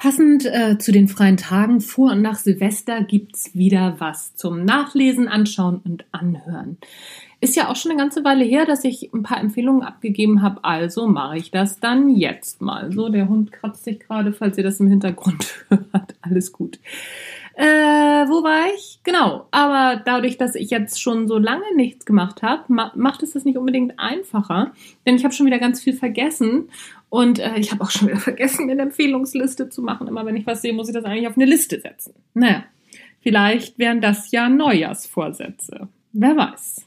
Passend äh, zu den freien Tagen vor und nach Silvester gibt's wieder was zum Nachlesen, Anschauen und Anhören. Ist ja auch schon eine ganze Weile her, dass ich ein paar Empfehlungen abgegeben habe, also mache ich das dann jetzt mal. So, der Hund kratzt sich gerade, falls ihr das im Hintergrund hört. Alles gut. Äh, wo war ich? Genau. Aber dadurch, dass ich jetzt schon so lange nichts gemacht habe, ma macht es das nicht unbedingt einfacher. Denn ich habe schon wieder ganz viel vergessen. Und äh, ich habe auch schon wieder vergessen, eine Empfehlungsliste zu machen. Immer wenn ich was sehe, muss ich das eigentlich auf eine Liste setzen. Naja, vielleicht wären das ja Neujahrsvorsätze. Wer weiß.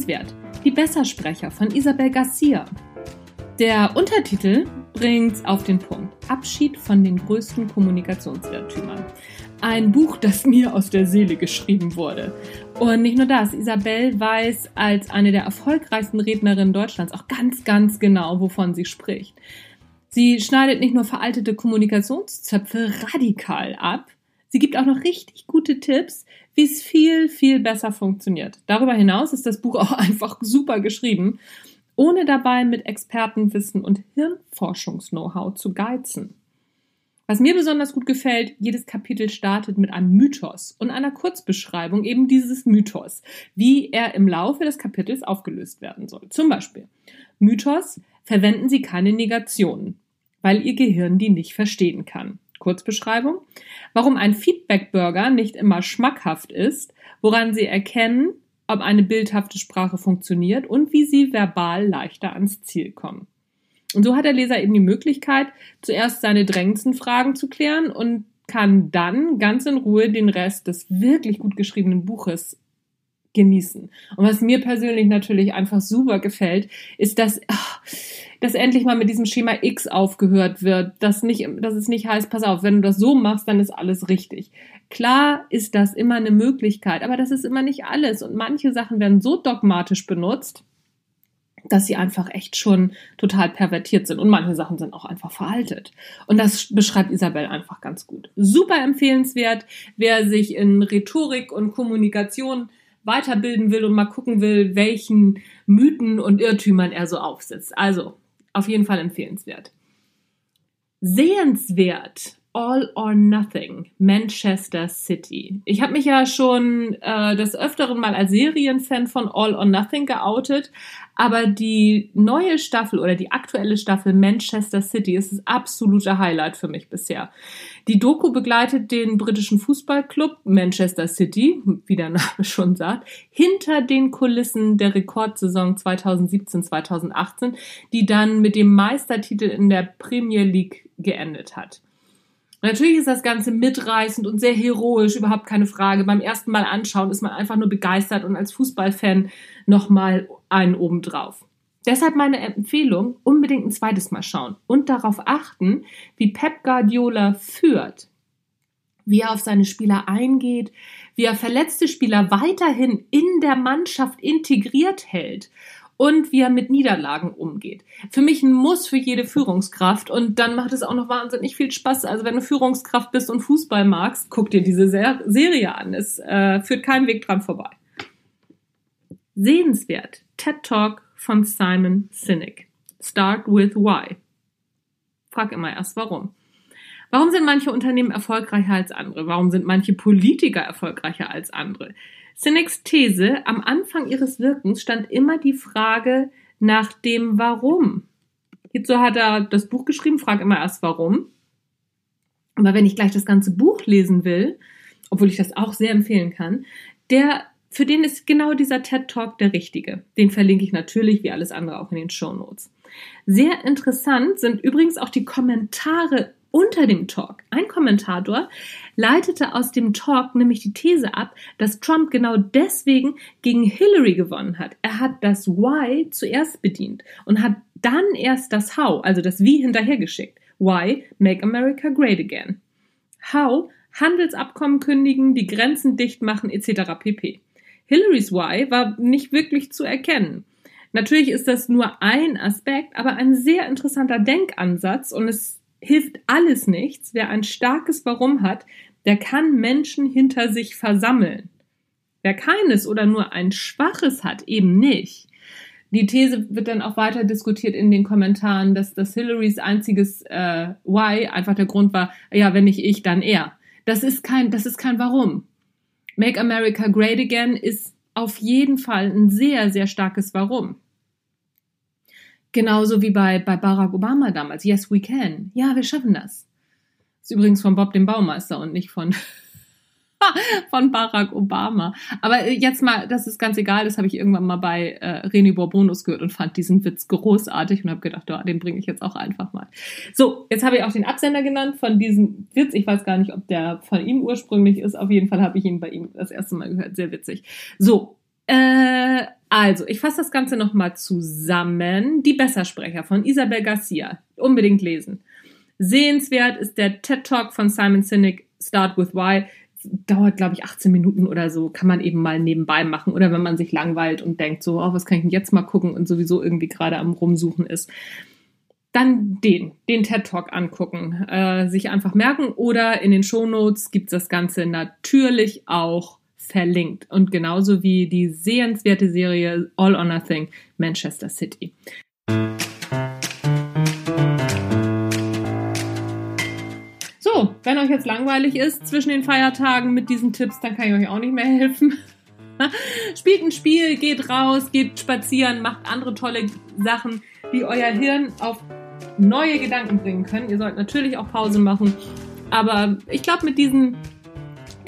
Lesenswert. Die Bessersprecher von Isabel Garcia. Der Untertitel bringt auf den Punkt. Abschied von den größten Kommunikationsirrtümern. Ein Buch, das mir aus der Seele geschrieben wurde. Und nicht nur das, Isabel weiß als eine der erfolgreichsten Rednerinnen Deutschlands auch ganz, ganz genau, wovon sie spricht. Sie schneidet nicht nur veraltete Kommunikationszöpfe radikal ab, sie gibt auch noch richtig gute Tipps, wie es viel, viel besser funktioniert. Darüber hinaus ist das Buch auch einfach super geschrieben, ohne dabei mit Expertenwissen und Hirnforschungs-Know-how zu geizen. Was mir besonders gut gefällt, jedes Kapitel startet mit einem Mythos und einer Kurzbeschreibung eben dieses Mythos, wie er im Laufe des Kapitels aufgelöst werden soll. Zum Beispiel Mythos, verwenden Sie keine Negationen, weil Ihr Gehirn die nicht verstehen kann. Kurzbeschreibung. Warum ein Feedback-Burger nicht immer schmackhaft ist, woran Sie erkennen, ob eine bildhafte Sprache funktioniert und wie Sie verbal leichter ans Ziel kommen. Und so hat der Leser eben die Möglichkeit, zuerst seine drängendsten Fragen zu klären und kann dann ganz in Ruhe den Rest des wirklich gut geschriebenen Buches genießen. Und was mir persönlich natürlich einfach super gefällt, ist, dass, ach, dass endlich mal mit diesem Schema X aufgehört wird, dass nicht, dass es nicht heißt, pass auf, wenn du das so machst, dann ist alles richtig. Klar ist das immer eine Möglichkeit, aber das ist immer nicht alles. Und manche Sachen werden so dogmatisch benutzt, dass sie einfach echt schon total pervertiert sind. Und manche Sachen sind auch einfach veraltet. Und das beschreibt Isabel einfach ganz gut. Super empfehlenswert, wer sich in Rhetorik und Kommunikation weiterbilden will und mal gucken will, welchen Mythen und Irrtümern er so aufsetzt. Also auf jeden Fall empfehlenswert. Sehenswert All or Nothing, Manchester City. Ich habe mich ja schon äh, des Öfteren mal als Serienfan von All or Nothing geoutet, aber die neue Staffel oder die aktuelle Staffel Manchester City ist das absolute Highlight für mich bisher. Die Doku begleitet den britischen Fußballclub Manchester City, wie der Name schon sagt, hinter den Kulissen der Rekordsaison 2017-2018, die dann mit dem Meistertitel in der Premier League geendet hat. Natürlich ist das Ganze mitreißend und sehr heroisch, überhaupt keine Frage. Beim ersten Mal anschauen ist man einfach nur begeistert und als Fußballfan nochmal einen obendrauf. Deshalb meine Empfehlung, unbedingt ein zweites Mal schauen und darauf achten, wie Pep Guardiola führt, wie er auf seine Spieler eingeht, wie er verletzte Spieler weiterhin in der Mannschaft integriert hält und wie er mit Niederlagen umgeht. Für mich ein Muss für jede Führungskraft und dann macht es auch noch wahnsinnig viel Spaß. Also wenn du Führungskraft bist und Fußball magst, guck dir diese Ser Serie an. Es äh, führt keinen Weg dran vorbei. Sehenswert. TED Talk von Simon Sinek. Start with why. Frag immer erst warum. Warum sind manche Unternehmen erfolgreicher als andere? Warum sind manche Politiker erfolgreicher als andere? Sineks These, am Anfang ihres Wirkens stand immer die Frage nach dem Warum. Hierzu hat er das Buch geschrieben, frag immer erst warum. Aber wenn ich gleich das ganze Buch lesen will, obwohl ich das auch sehr empfehlen kann, der, für den ist genau dieser TED Talk der richtige. Den verlinke ich natürlich wie alles andere auch in den Show Notes. Sehr interessant sind übrigens auch die Kommentare unter dem Talk. Ein Kommentator leitete aus dem Talk nämlich die These ab, dass Trump genau deswegen gegen Hillary gewonnen hat. Er hat das Why zuerst bedient und hat dann erst das How, also das Wie hinterhergeschickt. Why make America great again? How Handelsabkommen kündigen, die Grenzen dicht machen etc. pp. Hillarys Why war nicht wirklich zu erkennen. Natürlich ist das nur ein Aspekt, aber ein sehr interessanter Denkansatz und es hilft alles nichts. Wer ein starkes Warum hat, der kann Menschen hinter sich versammeln. Wer keines oder nur ein schwaches hat, eben nicht. Die These wird dann auch weiter diskutiert in den Kommentaren, dass das Hillarys einziges äh, Why einfach der Grund war, ja, wenn nicht ich, dann er. Das ist kein, das ist kein Warum. Make America Great Again ist auf jeden Fall ein sehr, sehr starkes Warum. Genauso wie bei, bei Barack Obama damals. Yes, we can. Ja, wir schaffen das. Ist übrigens von Bob dem Baumeister und nicht von, von Barack Obama. Aber äh, jetzt mal, das ist ganz egal, das habe ich irgendwann mal bei äh, René Bourbonus gehört und fand diesen Witz großartig und habe gedacht, oh, den bringe ich jetzt auch einfach mal. So, jetzt habe ich auch den Absender genannt von diesem Witz. Ich weiß gar nicht, ob der von ihm ursprünglich ist. Auf jeden Fall habe ich ihn bei ihm das erste Mal gehört. Sehr witzig. So, äh, also, ich fasse das Ganze nochmal zusammen. Die Bessersprecher von Isabel Garcia. Unbedingt lesen. Sehenswert ist der TED Talk von Simon Sinek, Start with Why. Dauert, glaube ich, 18 Minuten oder so. Kann man eben mal nebenbei machen. Oder wenn man sich langweilt und denkt, so, oh, was kann ich denn jetzt mal gucken und sowieso irgendwie gerade am Rumsuchen ist. Dann den, den TED Talk angucken. Äh, sich einfach merken. Oder in den Shownotes gibt es das Ganze natürlich auch verlinkt. Und genauso wie die sehenswerte Serie All or Nothing Manchester City. So, wenn euch jetzt langweilig ist zwischen den Feiertagen mit diesen Tipps, dann kann ich euch auch nicht mehr helfen. Spielt ein Spiel, geht raus, geht spazieren, macht andere tolle Sachen, die euer Hirn auf neue Gedanken bringen können. Ihr sollt natürlich auch Pause machen. Aber ich glaube, mit diesen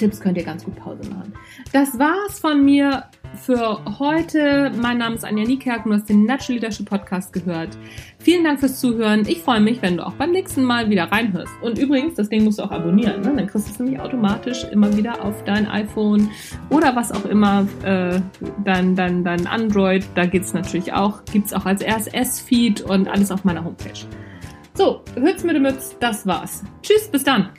Tipps könnt ihr ganz gut Pause machen. Das war's von mir für heute. Mein Name ist Anja Niekerk und du hast den Natural Leadership Podcast gehört. Vielen Dank fürs Zuhören. Ich freue mich, wenn du auch beim nächsten Mal wieder reinhörst. Und übrigens, das Ding musst du auch abonnieren. Ne? Dann kriegst du es nämlich automatisch immer wieder auf dein iPhone oder was auch immer, äh, dein, dein, dein Android. Da geht's natürlich auch. Gibt's auch als RSS-Feed und alles auf meiner Homepage. So, hört's mit dem Mütz. Das war's. Tschüss, bis dann.